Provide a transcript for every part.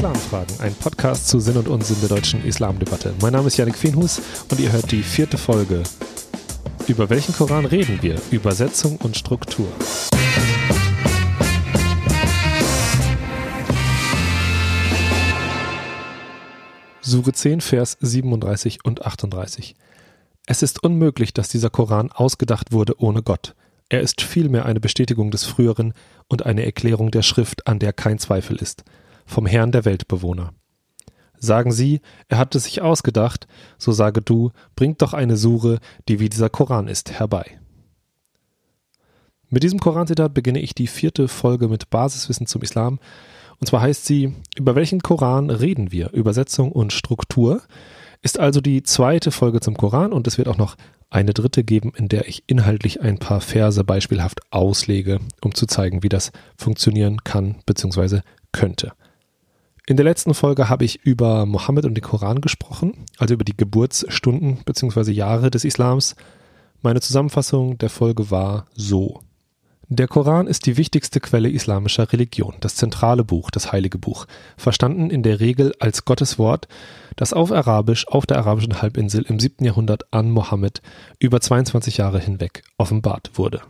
Islamfragen, ein Podcast zu Sinn und Unsinn der deutschen Islamdebatte. Mein Name ist Janik Feenhus und ihr hört die vierte Folge. Über welchen Koran reden wir? Übersetzung und Struktur. Sure 10, Vers 37 und 38. Es ist unmöglich, dass dieser Koran ausgedacht wurde ohne Gott. Er ist vielmehr eine Bestätigung des Früheren und eine Erklärung der Schrift, an der kein Zweifel ist, vom Herrn der Weltbewohner. Sagen Sie, er hat es sich ausgedacht, so sage du, bringt doch eine Sure, die wie dieser Koran ist, herbei. Mit diesem Koranzitat beginne ich die vierte Folge mit Basiswissen zum Islam. Und zwar heißt sie, über welchen Koran reden wir? Übersetzung und Struktur. Ist also die zweite Folge zum Koran und es wird auch noch eine dritte geben, in der ich inhaltlich ein paar Verse beispielhaft auslege, um zu zeigen, wie das funktionieren kann bzw. könnte. In der letzten Folge habe ich über Mohammed und den Koran gesprochen, also über die Geburtsstunden bzw. Jahre des Islams. Meine Zusammenfassung der Folge war so. Der Koran ist die wichtigste Quelle islamischer Religion, das zentrale Buch, das heilige Buch, verstanden in der Regel als Gottes Wort, das auf Arabisch auf der arabischen Halbinsel im 7. Jahrhundert an Mohammed über 22 Jahre hinweg offenbart wurde.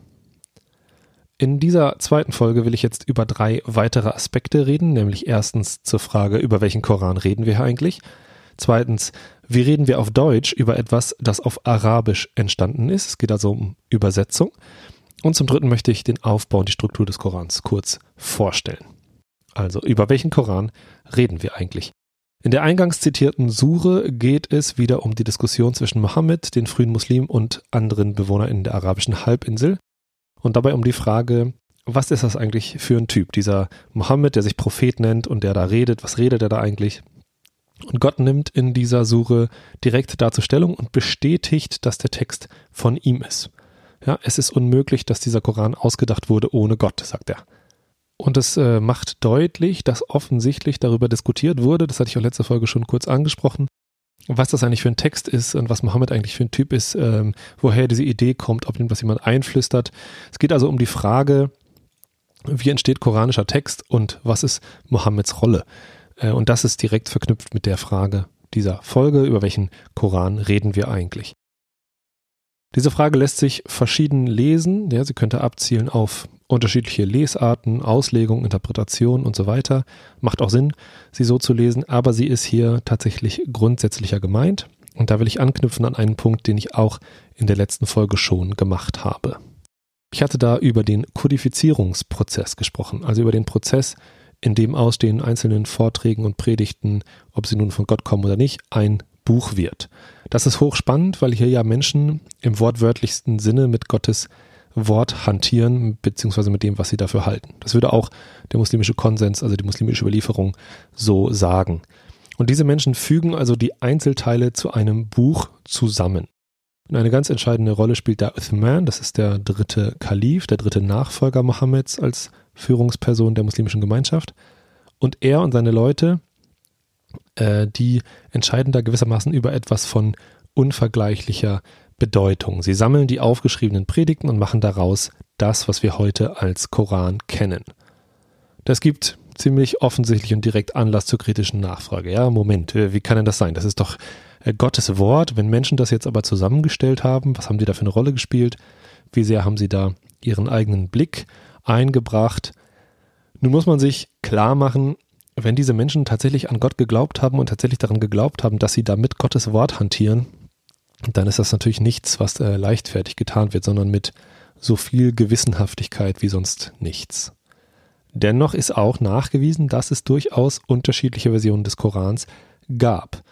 In dieser zweiten Folge will ich jetzt über drei weitere Aspekte reden, nämlich erstens zur Frage, über welchen Koran reden wir eigentlich? Zweitens, wie reden wir auf Deutsch über etwas, das auf Arabisch entstanden ist? Es geht also um Übersetzung. Und zum Dritten möchte ich den Aufbau und die Struktur des Korans kurz vorstellen. Also, über welchen Koran reden wir eigentlich? In der eingangs zitierten Sure geht es wieder um die Diskussion zwischen Mohammed, den frühen Muslimen und anderen Bewohnern der arabischen Halbinsel und dabei um die Frage, was ist das eigentlich für ein Typ? Dieser Mohammed, der sich Prophet nennt und der da redet, was redet er da eigentlich? Und Gott nimmt in dieser Sure direkt dazu Stellung und bestätigt, dass der Text von ihm ist. Ja, es ist unmöglich, dass dieser Koran ausgedacht wurde ohne Gott, sagt er. Und es äh, macht deutlich, dass offensichtlich darüber diskutiert wurde, das hatte ich auch letzte Folge schon kurz angesprochen, was das eigentlich für ein Text ist und was Mohammed eigentlich für ein Typ ist, ähm, woher diese Idee kommt, ob ihm das jemand einflüstert. Es geht also um die Frage, wie entsteht koranischer Text und was ist Mohammeds Rolle? Äh, und das ist direkt verknüpft mit der Frage dieser Folge, über welchen Koran reden wir eigentlich. Diese Frage lässt sich verschieden lesen. Ja, sie könnte abzielen auf unterschiedliche Lesarten, Auslegung, Interpretation und so weiter. Macht auch Sinn, sie so zu lesen, aber sie ist hier tatsächlich grundsätzlicher gemeint. Und da will ich anknüpfen an einen Punkt, den ich auch in der letzten Folge schon gemacht habe. Ich hatte da über den Kodifizierungsprozess gesprochen, also über den Prozess, in dem aus den einzelnen Vorträgen und Predigten, ob sie nun von Gott kommen oder nicht, ein Buch wird. Das ist hochspannend, weil hier ja Menschen im wortwörtlichsten Sinne mit Gottes Wort hantieren, beziehungsweise mit dem, was sie dafür halten. Das würde auch der muslimische Konsens, also die muslimische Überlieferung, so sagen. Und diese Menschen fügen also die Einzelteile zu einem Buch zusammen. Und eine ganz entscheidende Rolle spielt da Uthman, das ist der dritte Kalif, der dritte Nachfolger Mohammeds als Führungsperson der muslimischen Gemeinschaft. Und er und seine Leute, äh, die entscheiden da gewissermaßen über etwas von unvergleichlicher Bedeutung. Sie sammeln die aufgeschriebenen Predigten und machen daraus das, was wir heute als Koran kennen. Das gibt ziemlich offensichtlich und direkt Anlass zur kritischen Nachfrage. Ja, Moment, äh, wie kann denn das sein? Das ist doch äh, Gottes Wort. Wenn Menschen das jetzt aber zusammengestellt haben, was haben die da für eine Rolle gespielt? Wie sehr haben sie da ihren eigenen Blick eingebracht? Nun muss man sich klar machen, wenn diese Menschen tatsächlich an Gott geglaubt haben und tatsächlich daran geglaubt haben, dass sie da mit Gottes Wort hantieren, dann ist das natürlich nichts, was äh, leichtfertig getan wird, sondern mit so viel Gewissenhaftigkeit wie sonst nichts. Dennoch ist auch nachgewiesen, dass es durchaus unterschiedliche Versionen des Korans gab.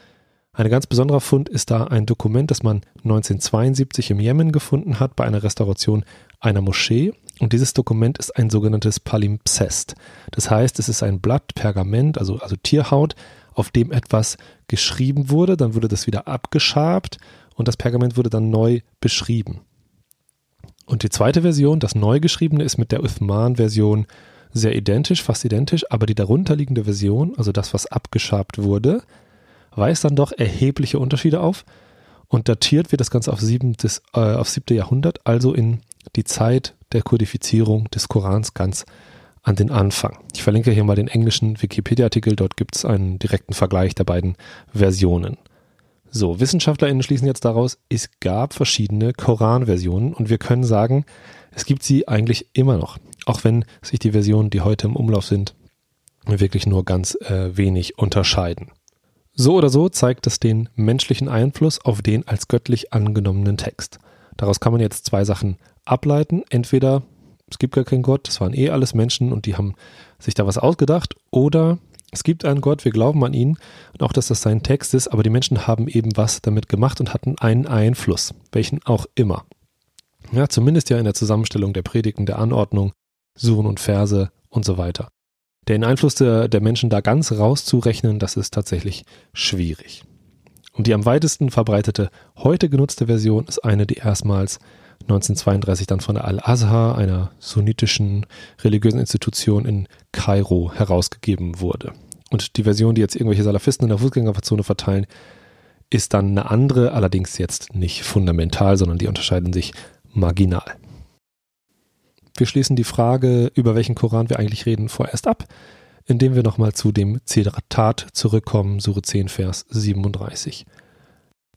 Ein ganz besonderer Fund ist da ein Dokument, das man 1972 im Jemen gefunden hat bei einer Restauration einer Moschee. Und dieses Dokument ist ein sogenanntes Palimpsest. Das heißt, es ist ein Blatt Pergament, also, also Tierhaut, auf dem etwas geschrieben wurde, dann wurde das wieder abgeschabt und das Pergament wurde dann neu beschrieben. Und die zweite Version, das neu geschriebene, ist mit der Uthman-Version sehr identisch, fast identisch, aber die darunterliegende Version, also das, was abgeschabt wurde, weist dann doch erhebliche Unterschiede auf und datiert wird das Ganze auf, siebtes, äh, auf siebte Jahrhundert, also in die Zeit der Kodifizierung des Korans ganz an den Anfang. Ich verlinke hier mal den englischen Wikipedia-Artikel, dort gibt es einen direkten Vergleich der beiden Versionen. So, WissenschaftlerInnen schließen jetzt daraus, es gab verschiedene Koran-Versionen und wir können sagen, es gibt sie eigentlich immer noch, auch wenn sich die Versionen, die heute im Umlauf sind, wirklich nur ganz äh, wenig unterscheiden. So oder so zeigt es den menschlichen Einfluss auf den als göttlich angenommenen Text. Daraus kann man jetzt zwei Sachen ableiten. Entweder es gibt gar keinen Gott, es waren eh alles Menschen und die haben sich da was ausgedacht, oder es gibt einen Gott, wir glauben an ihn und auch, dass das sein Text ist, aber die Menschen haben eben was damit gemacht und hatten einen Einfluss, welchen auch immer. Ja, zumindest ja in der Zusammenstellung der Predigten, der Anordnung, Suren und Verse und so weiter. Den Einfluss der, der Menschen da ganz rauszurechnen, das ist tatsächlich schwierig. Und die am weitesten verbreitete heute genutzte Version ist eine, die erstmals 1932 dann von Al-Azhar, einer sunnitischen religiösen Institution in Kairo, herausgegeben wurde. Und die Version, die jetzt irgendwelche Salafisten in der Fußgängerzone verteilen, ist dann eine andere, allerdings jetzt nicht fundamental, sondern die unterscheiden sich marginal. Wir schließen die Frage, über welchen Koran wir eigentlich reden, vorerst ab, indem wir nochmal zu dem Zitat zurückkommen, Sure 10, Vers 37.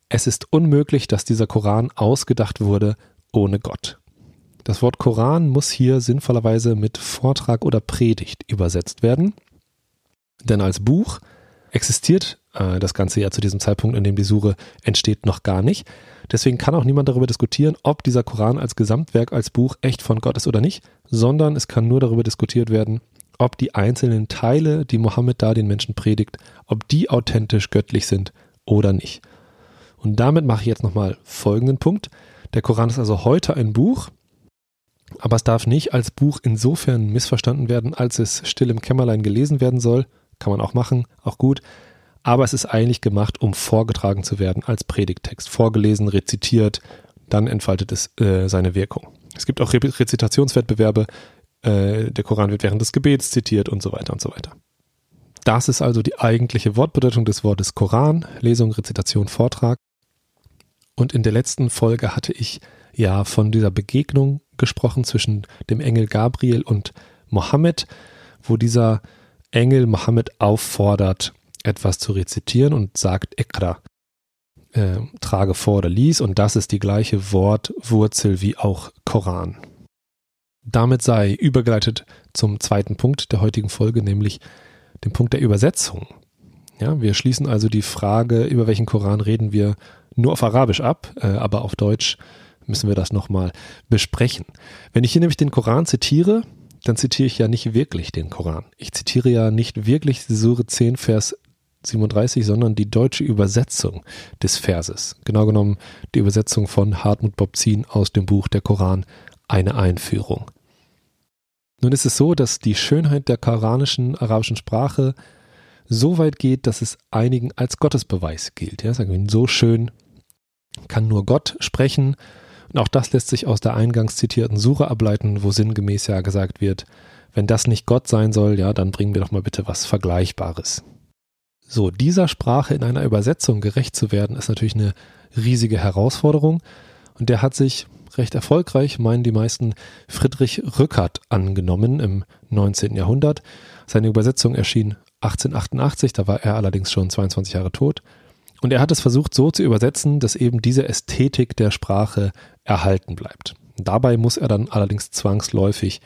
Es ist unmöglich, dass dieser Koran ausgedacht wurde ohne Gott. Das Wort Koran muss hier sinnvollerweise mit Vortrag oder Predigt übersetzt werden, denn als Buch existiert äh, das Ganze ja zu diesem Zeitpunkt, in dem die Sure entsteht, noch gar nicht. Deswegen kann auch niemand darüber diskutieren, ob dieser Koran als Gesamtwerk, als Buch echt von Gott ist oder nicht, sondern es kann nur darüber diskutiert werden, ob die einzelnen Teile, die Mohammed da den Menschen predigt, ob die authentisch göttlich sind oder nicht. Und damit mache ich jetzt nochmal folgenden Punkt. Der Koran ist also heute ein Buch, aber es darf nicht als Buch insofern missverstanden werden, als es still im Kämmerlein gelesen werden soll. Kann man auch machen, auch gut. Aber es ist eigentlich gemacht, um vorgetragen zu werden als Predigtext. Vorgelesen, rezitiert, dann entfaltet es äh, seine Wirkung. Es gibt auch Re Rezitationswettbewerbe. Äh, der Koran wird während des Gebets zitiert und so weiter und so weiter. Das ist also die eigentliche Wortbedeutung des Wortes Koran, Lesung, Rezitation, Vortrag. Und in der letzten Folge hatte ich ja von dieser Begegnung gesprochen zwischen dem Engel Gabriel und Mohammed, wo dieser Engel Mohammed auffordert, etwas zu rezitieren und sagt Ikra, äh, trage vor oder lies, und das ist die gleiche Wortwurzel wie auch Koran. Damit sei übergeleitet zum zweiten Punkt der heutigen Folge, nämlich dem Punkt der Übersetzung. Ja, wir schließen also die Frage, über welchen Koran reden wir, nur auf Arabisch ab, äh, aber auf Deutsch müssen wir das nochmal besprechen. Wenn ich hier nämlich den Koran zitiere, dann zitiere ich ja nicht wirklich den Koran. Ich zitiere ja nicht wirklich Sure 10, Vers 37, sondern die deutsche Übersetzung des Verses. Genau genommen die Übersetzung von Hartmut Bobzin aus dem Buch Der Koran, eine Einführung. Nun ist es so, dass die Schönheit der koranischen arabischen Sprache so weit geht, dass es einigen als Gottesbeweis gilt. Ja, sagen wir, so schön kann nur Gott sprechen. Und auch das lässt sich aus der eingangs zitierten Suche ableiten, wo sinngemäß ja gesagt wird, wenn das nicht Gott sein soll, ja, dann bringen wir doch mal bitte was Vergleichbares. So, dieser Sprache in einer Übersetzung gerecht zu werden, ist natürlich eine riesige Herausforderung. Und der hat sich recht erfolgreich, meinen die meisten, Friedrich Rückert angenommen im 19. Jahrhundert. Seine Übersetzung erschien 1888, da war er allerdings schon 22 Jahre tot. Und er hat es versucht so zu übersetzen, dass eben diese Ästhetik der Sprache erhalten bleibt. Dabei muss er dann allerdings zwangsläufig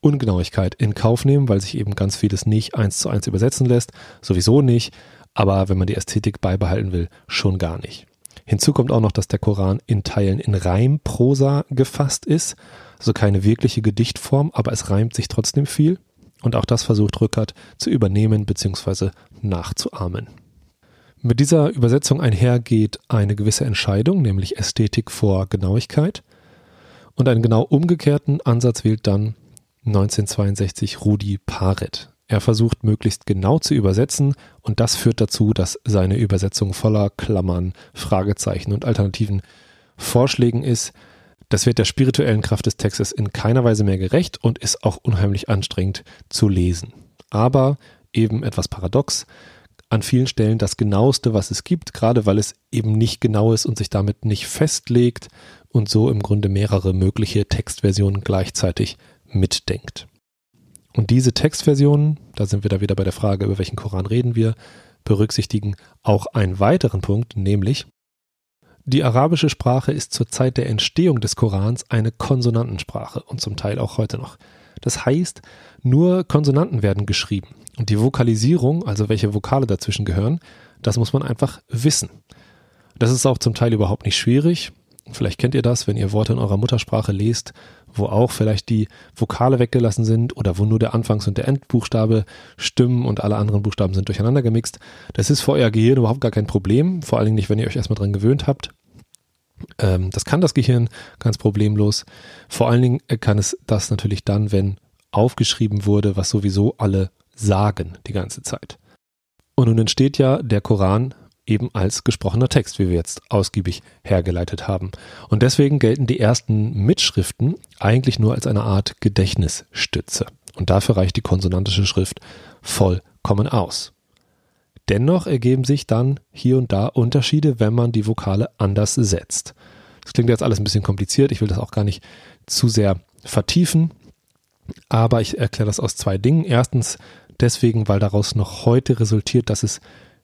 Ungenauigkeit in Kauf nehmen, weil sich eben ganz vieles nicht eins zu eins übersetzen lässt. Sowieso nicht, aber wenn man die Ästhetik beibehalten will, schon gar nicht. Hinzu kommt auch noch, dass der Koran in Teilen in Reimprosa gefasst ist, also keine wirkliche Gedichtform, aber es reimt sich trotzdem viel. Und auch das versucht Rückert zu übernehmen bzw. nachzuahmen. Mit dieser Übersetzung einhergeht eine gewisse Entscheidung, nämlich Ästhetik vor Genauigkeit. Und einen genau umgekehrten Ansatz wählt dann 1962 Rudi Paret. Er versucht möglichst genau zu übersetzen und das führt dazu, dass seine Übersetzung voller Klammern, Fragezeichen und alternativen Vorschlägen ist. Das wird der spirituellen Kraft des Textes in keiner Weise mehr gerecht und ist auch unheimlich anstrengend zu lesen. Aber eben etwas paradox, an vielen Stellen das genaueste, was es gibt, gerade weil es eben nicht genau ist und sich damit nicht festlegt und so im Grunde mehrere mögliche Textversionen gleichzeitig mitdenkt. Und diese Textversionen, da sind wir da wieder bei der Frage, über welchen Koran reden wir, berücksichtigen auch einen weiteren Punkt, nämlich die arabische Sprache ist zur Zeit der Entstehung des Korans eine Konsonantensprache und zum Teil auch heute noch. Das heißt, nur Konsonanten werden geschrieben und die Vokalisierung, also welche Vokale dazwischen gehören, das muss man einfach wissen. Das ist auch zum Teil überhaupt nicht schwierig. Vielleicht kennt ihr das, wenn ihr Worte in eurer Muttersprache lest, wo auch vielleicht die Vokale weggelassen sind oder wo nur der Anfangs- und der Endbuchstabe stimmen und alle anderen Buchstaben sind durcheinander gemixt. Das ist für euer Gehirn überhaupt gar kein Problem, vor allen Dingen nicht, wenn ihr euch erstmal dran gewöhnt habt. Ähm, das kann das Gehirn ganz problemlos. Vor allen Dingen kann es das natürlich dann, wenn aufgeschrieben wurde, was sowieso alle sagen die ganze Zeit. Und nun entsteht ja der Koran eben als gesprochener Text, wie wir jetzt ausgiebig hergeleitet haben. Und deswegen gelten die ersten Mitschriften eigentlich nur als eine Art Gedächtnisstütze. Und dafür reicht die konsonantische Schrift vollkommen aus. Dennoch ergeben sich dann hier und da Unterschiede, wenn man die Vokale anders setzt. Das klingt jetzt alles ein bisschen kompliziert, ich will das auch gar nicht zu sehr vertiefen, aber ich erkläre das aus zwei Dingen. Erstens deswegen, weil daraus noch heute resultiert, dass es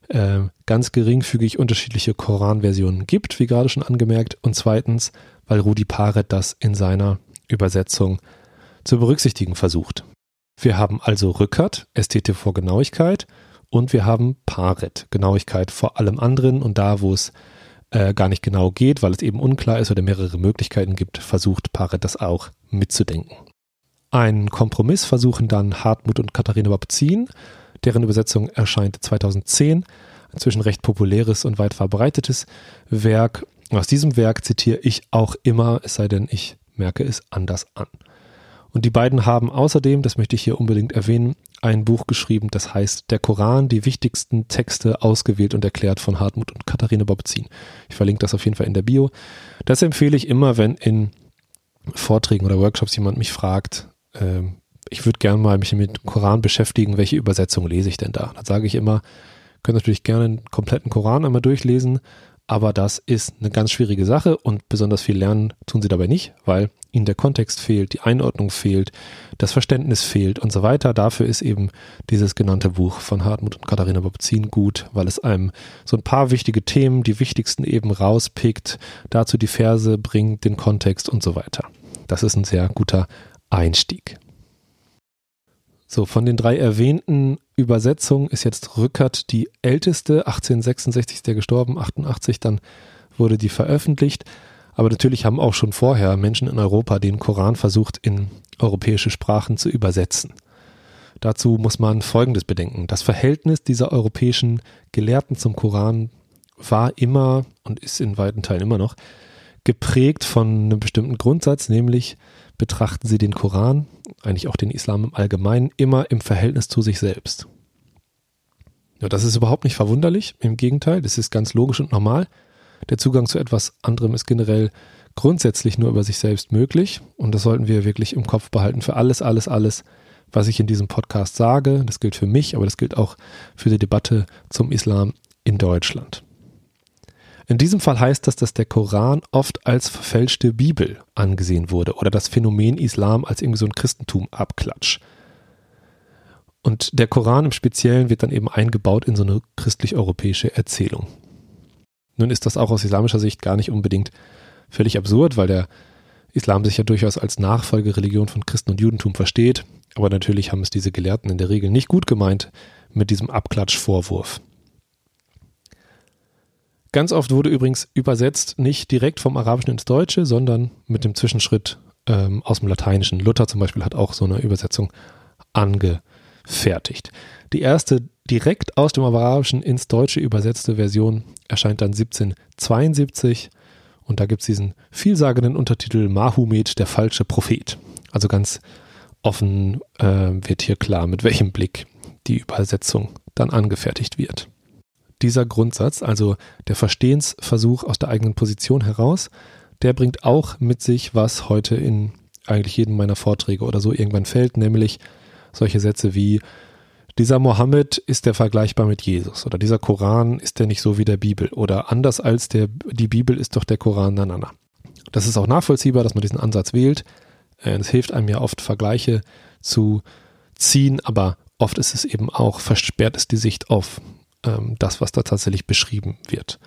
äh, ganz geringfügig unterschiedliche Koranversionen gibt, wie gerade schon angemerkt. Und zweitens, weil Rudi Paret das in seiner Übersetzung zu berücksichtigen versucht. Wir haben also Rückert, Ästhetik vor Genauigkeit, und wir haben Paret, Genauigkeit vor allem anderen. Und da, wo es äh, gar nicht genau geht, weil es eben unklar ist oder mehrere Möglichkeiten gibt, versucht Paret das auch mitzudenken. Einen Kompromiss versuchen dann Hartmut und Katharina Babzin, deren Übersetzung erscheint 2010, inzwischen recht populäres und weit verbreitetes Werk. Aus diesem Werk zitiere ich auch immer, es sei denn, ich merke es anders an. Und die beiden haben außerdem, das möchte ich hier unbedingt erwähnen, ein Buch geschrieben, das heißt Der Koran, die wichtigsten Texte ausgewählt und erklärt von Hartmut und Katharina Bobzin. Ich verlinke das auf jeden Fall in der Bio. Das empfehle ich immer, wenn in Vorträgen oder Workshops jemand mich fragt, äh, ich würde gerne mal mich mit dem Koran beschäftigen, welche Übersetzung lese ich denn da? Dann sage ich immer, könnt natürlich gerne einen kompletten Koran einmal durchlesen, aber das ist eine ganz schwierige Sache und besonders viel lernen tun sie dabei nicht, weil ihnen der Kontext fehlt, die Einordnung fehlt, das Verständnis fehlt und so weiter. Dafür ist eben dieses genannte Buch von Hartmut und Katharina Bobzin gut, weil es einem so ein paar wichtige Themen, die wichtigsten eben rauspickt, dazu die Verse bringt, den Kontext und so weiter. Das ist ein sehr guter Einstieg. So, von den drei erwähnten Übersetzungen ist jetzt Rückert die älteste. 1866 ist der gestorben, 88 dann wurde die veröffentlicht. Aber natürlich haben auch schon vorher Menschen in Europa den Koran versucht, in europäische Sprachen zu übersetzen. Dazu muss man Folgendes bedenken. Das Verhältnis dieser europäischen Gelehrten zum Koran war immer und ist in weiten Teilen immer noch geprägt von einem bestimmten Grundsatz, nämlich betrachten sie den Koran, eigentlich auch den Islam im Allgemeinen, immer im Verhältnis zu sich selbst. Ja, das ist überhaupt nicht verwunderlich, im Gegenteil, das ist ganz logisch und normal. Der Zugang zu etwas anderem ist generell grundsätzlich nur über sich selbst möglich und das sollten wir wirklich im Kopf behalten für alles, alles, alles, was ich in diesem Podcast sage. Das gilt für mich, aber das gilt auch für die Debatte zum Islam in Deutschland. In diesem Fall heißt das, dass der Koran oft als verfälschte Bibel angesehen wurde oder das Phänomen Islam als irgendwie so ein Christentum abklatsch. Und der Koran im Speziellen wird dann eben eingebaut in so eine christlich-europäische Erzählung. Nun ist das auch aus islamischer Sicht gar nicht unbedingt völlig absurd, weil der Islam sich ja durchaus als Nachfolgereligion von Christen und Judentum versteht. Aber natürlich haben es diese Gelehrten in der Regel nicht gut gemeint mit diesem Abklatschvorwurf. Ganz oft wurde übrigens übersetzt nicht direkt vom Arabischen ins Deutsche, sondern mit dem Zwischenschritt ähm, aus dem Lateinischen. Luther zum Beispiel hat auch so eine Übersetzung angefertigt. Die erste direkt aus dem Arabischen ins Deutsche übersetzte Version erscheint dann 1772 und da gibt es diesen vielsagenden Untertitel Mahomet, der falsche Prophet. Also ganz offen äh, wird hier klar, mit welchem Blick die Übersetzung dann angefertigt wird dieser Grundsatz, also der Verstehensversuch aus der eigenen Position heraus, der bringt auch mit sich, was heute in eigentlich jedem meiner Vorträge oder so irgendwann fällt, nämlich solche Sätze wie dieser Mohammed ist der vergleichbar mit Jesus oder dieser Koran ist der nicht so wie der Bibel oder anders als der, die Bibel ist doch der Koran, na, na, na. Das ist auch nachvollziehbar, dass man diesen Ansatz wählt. Äh, es hilft einem ja oft Vergleiche zu ziehen, aber oft ist es eben auch, versperrt es die Sicht auf ähm, das, was da tatsächlich beschrieben wird.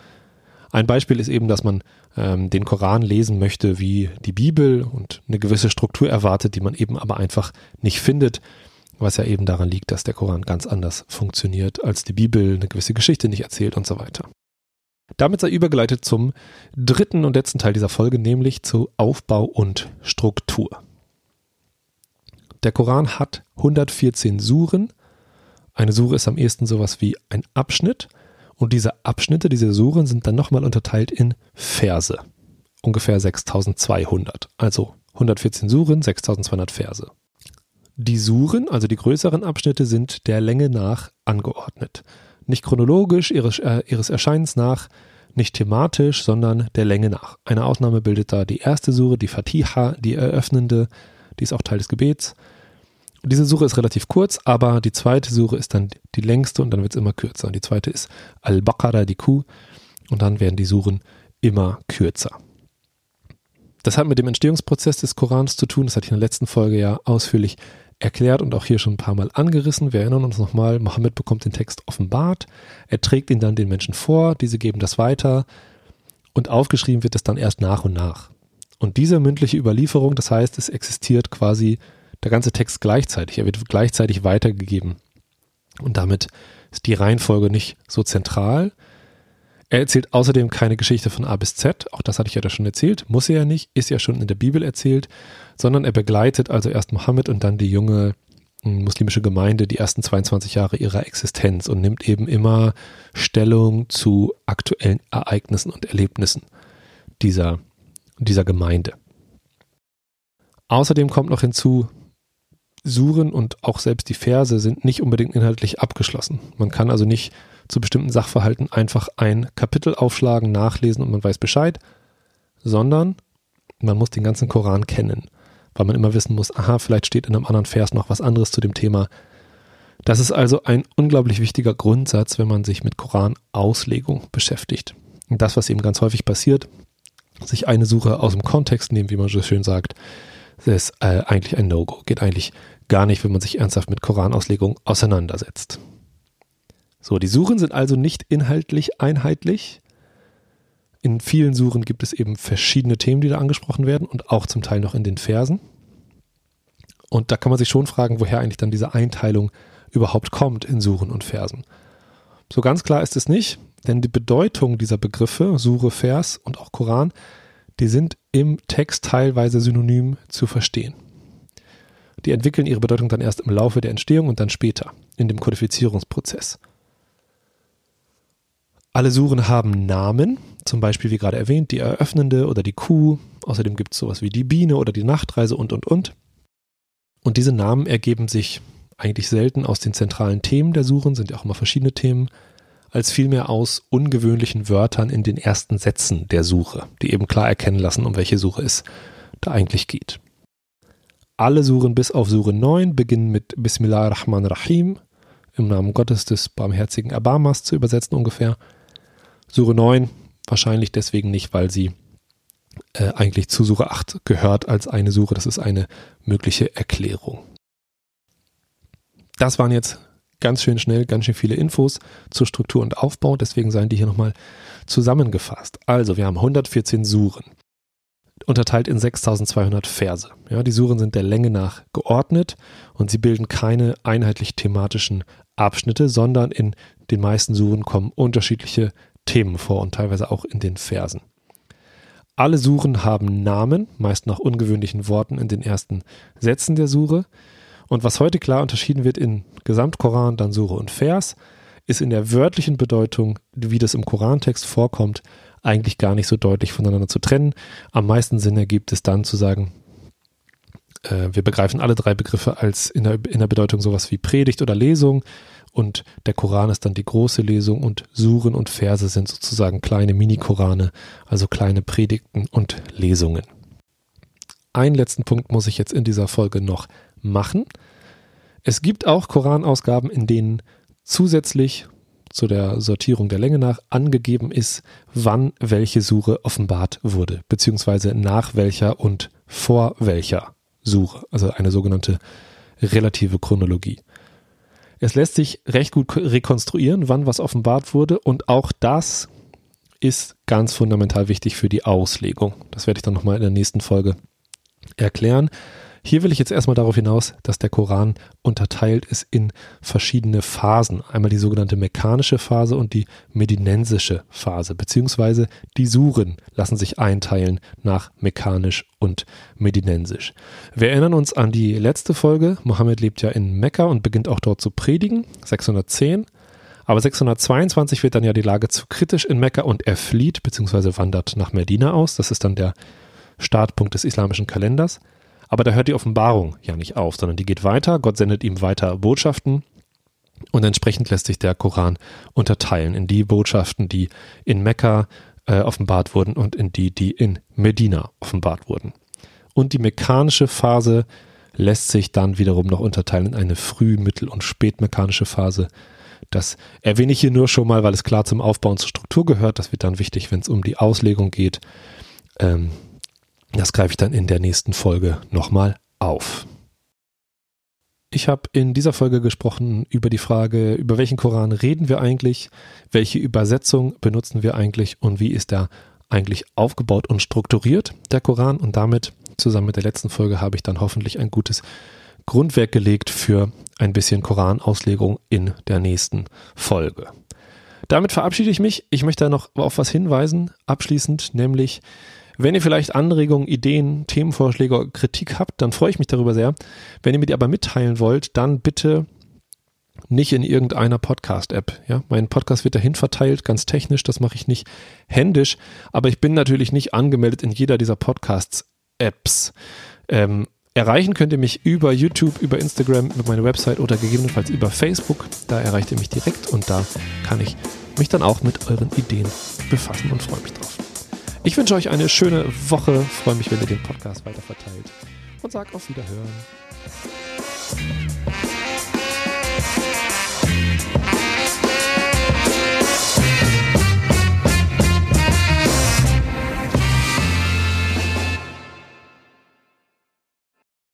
Ein Beispiel ist eben, dass man ähm, den Koran lesen möchte wie die Bibel und eine gewisse Struktur erwartet, die man eben aber einfach nicht findet, was ja eben daran liegt, dass der Koran ganz anders funktioniert als die Bibel, eine gewisse Geschichte nicht erzählt und so weiter. Damit sei übergeleitet zum dritten und letzten Teil dieser Folge, nämlich zu Aufbau und Struktur. Der Koran hat 114 Suren. Eine Sure ist am ehesten sowas wie ein Abschnitt. Und diese Abschnitte, diese Suren sind dann nochmal unterteilt in Verse. Ungefähr 6200. Also 114 Suren, 6200 Verse. Die Suren, also die größeren Abschnitte, sind der Länge nach angeordnet. Nicht chronologisch ihres, äh, ihres Erscheinens nach, nicht thematisch, sondern der Länge nach. Eine Ausnahme bildet da die erste Sure, die Fatiha, die eröffnende, die ist auch Teil des Gebets. Diese Suche ist relativ kurz, aber die zweite Suche ist dann die längste und dann wird es immer kürzer. Und die zweite ist Al-Baqarah, die Kuh, und dann werden die Suren immer kürzer. Das hat mit dem Entstehungsprozess des Korans zu tun. Das hatte ich in der letzten Folge ja ausführlich erklärt und auch hier schon ein paar Mal angerissen. Wir erinnern uns nochmal, Mohammed bekommt den Text offenbart, er trägt ihn dann den Menschen vor, diese geben das weiter und aufgeschrieben wird es dann erst nach und nach. Und diese mündliche Überlieferung, das heißt, es existiert quasi der ganze Text gleichzeitig, er wird gleichzeitig weitergegeben. Und damit ist die Reihenfolge nicht so zentral. Er erzählt außerdem keine Geschichte von A bis Z, auch das hatte ich ja da schon erzählt, muss er ja nicht, ist ja schon in der Bibel erzählt, sondern er begleitet also erst Mohammed und dann die junge hm, muslimische Gemeinde die ersten 22 Jahre ihrer Existenz und nimmt eben immer Stellung zu aktuellen Ereignissen und Erlebnissen dieser, dieser Gemeinde. Außerdem kommt noch hinzu, Suren und auch selbst die Verse sind nicht unbedingt inhaltlich abgeschlossen. Man kann also nicht zu bestimmten Sachverhalten einfach ein Kapitel aufschlagen, nachlesen und man weiß Bescheid, sondern man muss den ganzen Koran kennen, weil man immer wissen muss, aha, vielleicht steht in einem anderen Vers noch was anderes zu dem Thema. Das ist also ein unglaublich wichtiger Grundsatz, wenn man sich mit Koranauslegung beschäftigt. Und das, was eben ganz häufig passiert, sich eine Suche aus dem Kontext nehmen, wie man so schön sagt, ist äh, eigentlich ein No-Go. Geht eigentlich gar nicht, wenn man sich ernsthaft mit Koranauslegung auseinandersetzt. So, die Suchen sind also nicht inhaltlich einheitlich. In vielen Suchen gibt es eben verschiedene Themen, die da angesprochen werden und auch zum Teil noch in den Versen. Und da kann man sich schon fragen, woher eigentlich dann diese Einteilung überhaupt kommt in Suren und Versen. So ganz klar ist es nicht, denn die Bedeutung dieser Begriffe, Sure, Vers und auch Koran, die sind im Text teilweise synonym zu verstehen. Die entwickeln ihre Bedeutung dann erst im Laufe der Entstehung und dann später in dem Kodifizierungsprozess. Alle Suren haben Namen, zum Beispiel wie gerade erwähnt, die eröffnende oder die Kuh. Außerdem gibt es sowas wie die Biene oder die Nachtreise und, und, und. Und diese Namen ergeben sich eigentlich selten aus den zentralen Themen der Suren, sind ja auch immer verschiedene Themen, als vielmehr aus ungewöhnlichen Wörtern in den ersten Sätzen der Suche, die eben klar erkennen lassen, um welche Suche es da eigentlich geht. Alle Suren bis auf Sure 9 beginnen mit Bismillah Rahman Rahim, im Namen Gottes des barmherzigen Erbarmers zu übersetzen ungefähr. Sure 9 wahrscheinlich deswegen nicht, weil sie äh, eigentlich zu Sure 8 gehört als eine Sure. Das ist eine mögliche Erklärung. Das waren jetzt ganz schön schnell, ganz schön viele Infos zur Struktur und Aufbau. Deswegen seien die hier nochmal zusammengefasst. Also, wir haben 114 Suren, unterteilt in 6200 Verse. Ja, die Suren sind der Länge nach geordnet und sie bilden keine einheitlich thematischen Abschnitte, sondern in den meisten Suren kommen unterschiedliche Themen vor und teilweise auch in den Versen. Alle Suren haben Namen, meist nach ungewöhnlichen Worten in den ersten Sätzen der Sure. Und was heute klar unterschieden wird in Gesamtkoran, dann Sure und Vers, ist in der wörtlichen Bedeutung, wie das im Korantext vorkommt, eigentlich gar nicht so deutlich voneinander zu trennen. Am meisten Sinn ergibt es dann zu sagen, äh, wir begreifen alle drei Begriffe als in der, in der Bedeutung sowas wie Predigt oder Lesung und der Koran ist dann die große Lesung und Suren und Verse sind sozusagen kleine Mini-Korane, also kleine Predigten und Lesungen. Einen letzten Punkt muss ich jetzt in dieser Folge noch machen. Es gibt auch Koranausgaben, in denen zusätzlich zu der Sortierung der Länge nach angegeben ist, wann welche Sure offenbart wurde, beziehungsweise nach welcher und vor welcher Suche, also eine sogenannte relative Chronologie. Es lässt sich recht gut rekonstruieren, wann was offenbart wurde und auch das ist ganz fundamental wichtig für die Auslegung. Das werde ich dann nochmal in der nächsten Folge erklären. Hier will ich jetzt erstmal darauf hinaus, dass der Koran unterteilt ist in verschiedene Phasen. Einmal die sogenannte mekanische Phase und die medinensische Phase, beziehungsweise die Suren lassen sich einteilen nach mekanisch und medinensisch. Wir erinnern uns an die letzte Folge. Mohammed lebt ja in Mekka und beginnt auch dort zu predigen, 610. Aber 622 wird dann ja die Lage zu kritisch in Mekka und er flieht bzw. wandert nach Medina aus. Das ist dann der Startpunkt des islamischen Kalenders. Aber da hört die Offenbarung ja nicht auf, sondern die geht weiter. Gott sendet ihm weiter Botschaften und entsprechend lässt sich der Koran unterteilen in die Botschaften, die in Mekka äh, offenbart wurden und in die, die in Medina offenbart wurden. Und die mechanische Phase lässt sich dann wiederum noch unterteilen in eine früh-, mittel- und spätmechanische Phase. Das erwähne ich hier nur schon mal, weil es klar zum Aufbau und zur Struktur gehört. Das wird dann wichtig, wenn es um die Auslegung geht. Ähm, das greife ich dann in der nächsten Folge nochmal auf. Ich habe in dieser Folge gesprochen über die Frage, über welchen Koran reden wir eigentlich, welche Übersetzung benutzen wir eigentlich und wie ist der eigentlich aufgebaut und strukturiert, der Koran. Und damit zusammen mit der letzten Folge habe ich dann hoffentlich ein gutes Grundwerk gelegt für ein bisschen Koranauslegung in der nächsten Folge. Damit verabschiede ich mich. Ich möchte noch auf was hinweisen, abschließend, nämlich wenn ihr vielleicht Anregungen, Ideen, Themenvorschläge, Kritik habt, dann freue ich mich darüber sehr. Wenn ihr mir die aber mitteilen wollt, dann bitte nicht in irgendeiner Podcast-App. Ja, mein Podcast wird dahin verteilt, ganz technisch. Das mache ich nicht händisch, aber ich bin natürlich nicht angemeldet in jeder dieser Podcasts-Apps. Ähm, erreichen könnt ihr mich über YouTube, über Instagram, über meine Website oder gegebenenfalls über Facebook. Da erreicht ihr mich direkt und da kann ich mich dann auch mit euren Ideen befassen und freue mich drauf. Ich wünsche euch eine schöne Woche, freue mich, wenn ihr den Podcast weiter verteilt und sage auf Wiederhören.